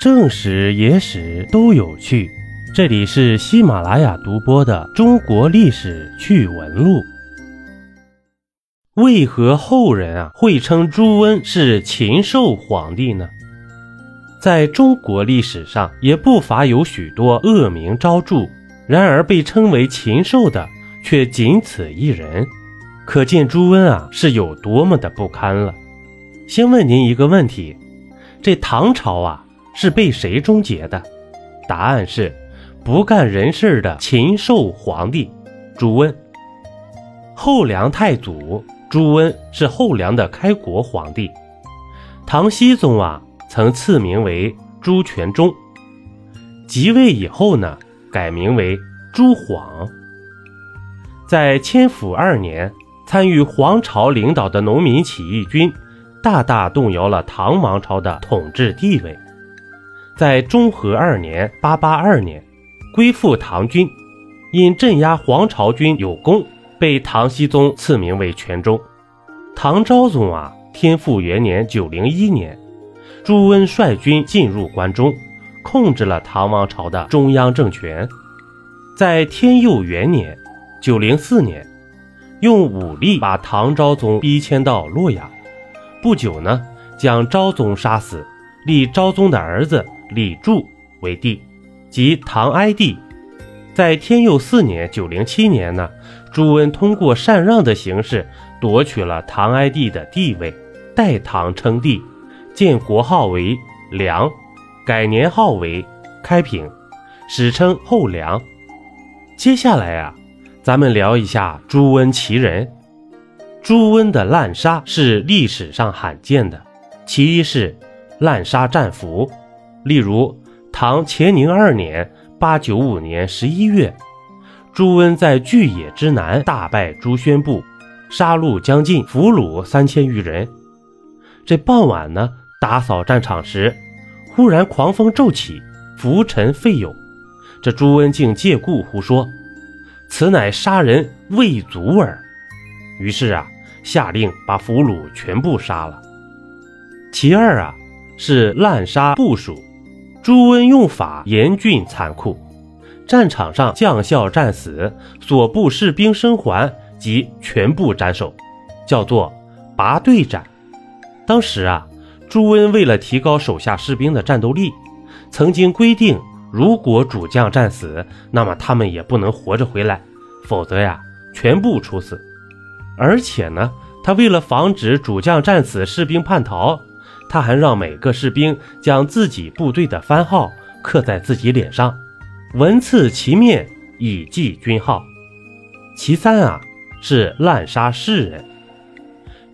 正史、野史都有趣。这里是喜马拉雅独播的《中国历史趣闻录》。为何后人啊会称朱温是禽兽皇帝呢？在中国历史上，也不乏有许多恶名昭著，然而被称为禽兽的却仅此一人，可见朱温啊是有多么的不堪了。先问您一个问题：这唐朝啊？是被谁终结的？答案是不干人事的禽兽皇帝朱温。后梁太祖朱温是后梁的开国皇帝。唐僖宗啊，曾赐名为朱全忠。即位以后呢，改名为朱晃。在千府二年，参与黄巢领导的农民起义军，大大动摇了唐王朝的统治地位。在中和二年（八八二年），归附唐军，因镇压黄巢军有功，被唐僖宗赐名为全忠。唐昭宗啊，天复元年（九零一年），朱温率军进入关中，控制了唐王朝的中央政权。在天佑元年（九零四年），用武力把唐昭宗逼迁到洛阳。不久呢，将昭宗杀死，立昭宗的儿子。李柱为帝，即唐哀帝。在天佑四年（九零七年）呢，朱温通过禅让的形式夺取了唐哀帝的地位，代唐称帝，建国号为梁，改年号为开平，史称后梁。接下来啊，咱们聊一下朱温其人。朱温的滥杀是历史上罕见的，其一是滥杀战俘。例如，唐乾宁二年（八九五年）十一月，朱温在巨野之南大败朱宣部，杀戮将近，俘虏三千余人。这傍晚呢，打扫战场时，忽然狂风骤起，浮尘废涌。这朱温竟借故胡说，此乃杀人未足耳。于是啊，下令把俘虏全部杀了。其二啊，是滥杀部属。朱温用法严峻残酷，战场上将校战死，所部士兵生还即全部斩首，叫做拔队斩。当时啊，朱温为了提高手下士兵的战斗力，曾经规定，如果主将战死，那么他们也不能活着回来，否则呀，全部处死。而且呢，他为了防止主将战死，士兵叛逃。他还让每个士兵将自己部队的番号刻在自己脸上，纹刺其面以记军号。其三啊，是滥杀士人。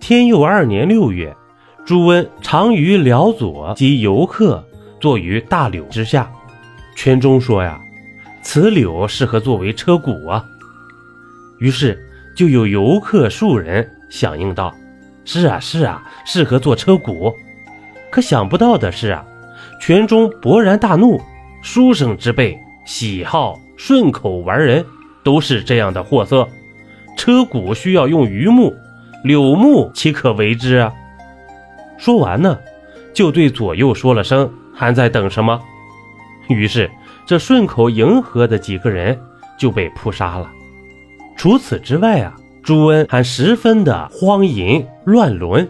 天佑二年六月，朱温常于辽左及游客坐于大柳之下，圈中说呀：“此柳适合作为车毂啊。”于是就有游客数人响应道：“是啊，是啊，适合做车毂。”可想不到的是啊，全中勃然大怒，书生之辈喜好顺口玩人，都是这样的货色。车毂需要用榆木，柳木岂可为之啊？说完呢，就对左右说了声：“还在等什么？”于是这顺口迎合的几个人就被扑杀了。除此之外啊，朱温还十分的荒淫乱伦。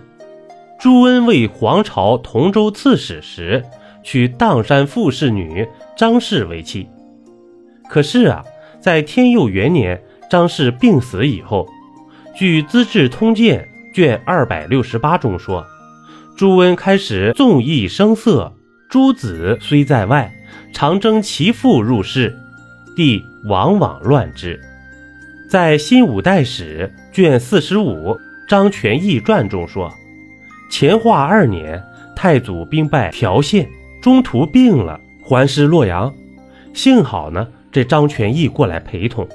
朱温为皇朝同州刺史时，娶砀山傅氏女张氏为妻。可是啊，在天佑元年，张氏病死以后，据《资治通鉴》卷二百六十八中说，朱温开始纵意声色，诸子虽在外，常征其父入室，帝往往乱之。在《新五代史》卷四十五《张全义传》中说。乾化二年，太祖兵败条县，中途病了，还师洛阳。幸好呢，这张全义过来陪同。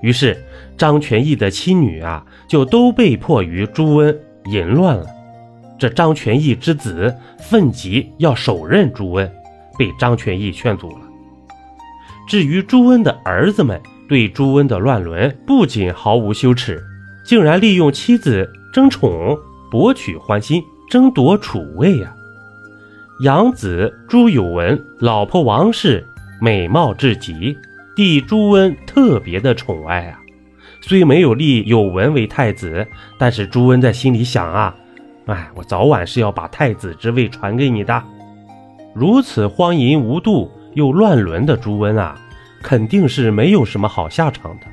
于是张全义的妻女啊，就都被迫于朱温淫乱了。这张全义之子愤极要手刃朱温，被张全义劝阻了。至于朱温的儿子们，对朱温的乱伦不仅毫无羞耻，竟然利用妻子争宠。博取欢心，争夺储位呀！养子朱有文，老婆王氏美貌至极，弟朱温特别的宠爱啊。虽没有立有文为太子，但是朱温在心里想啊，哎，我早晚是要把太子之位传给你的。如此荒淫无度又乱伦的朱温啊，肯定是没有什么好下场的。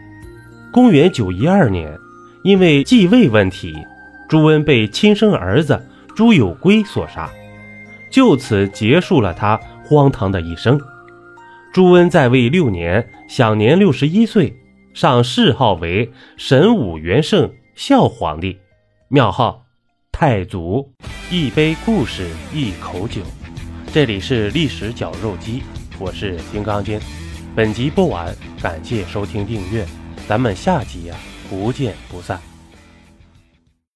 公元九一二年，因为继位问题，朱温被亲生儿子朱友圭所杀。就此结束了他荒唐的一生。朱温在位六年，享年六十一岁，上谥号为神武元圣孝皇帝，庙号太祖。一杯故事，一口酒。这里是历史绞肉机，我是金刚经。本集播完，感谢收听订阅，咱们下集呀，不见不散。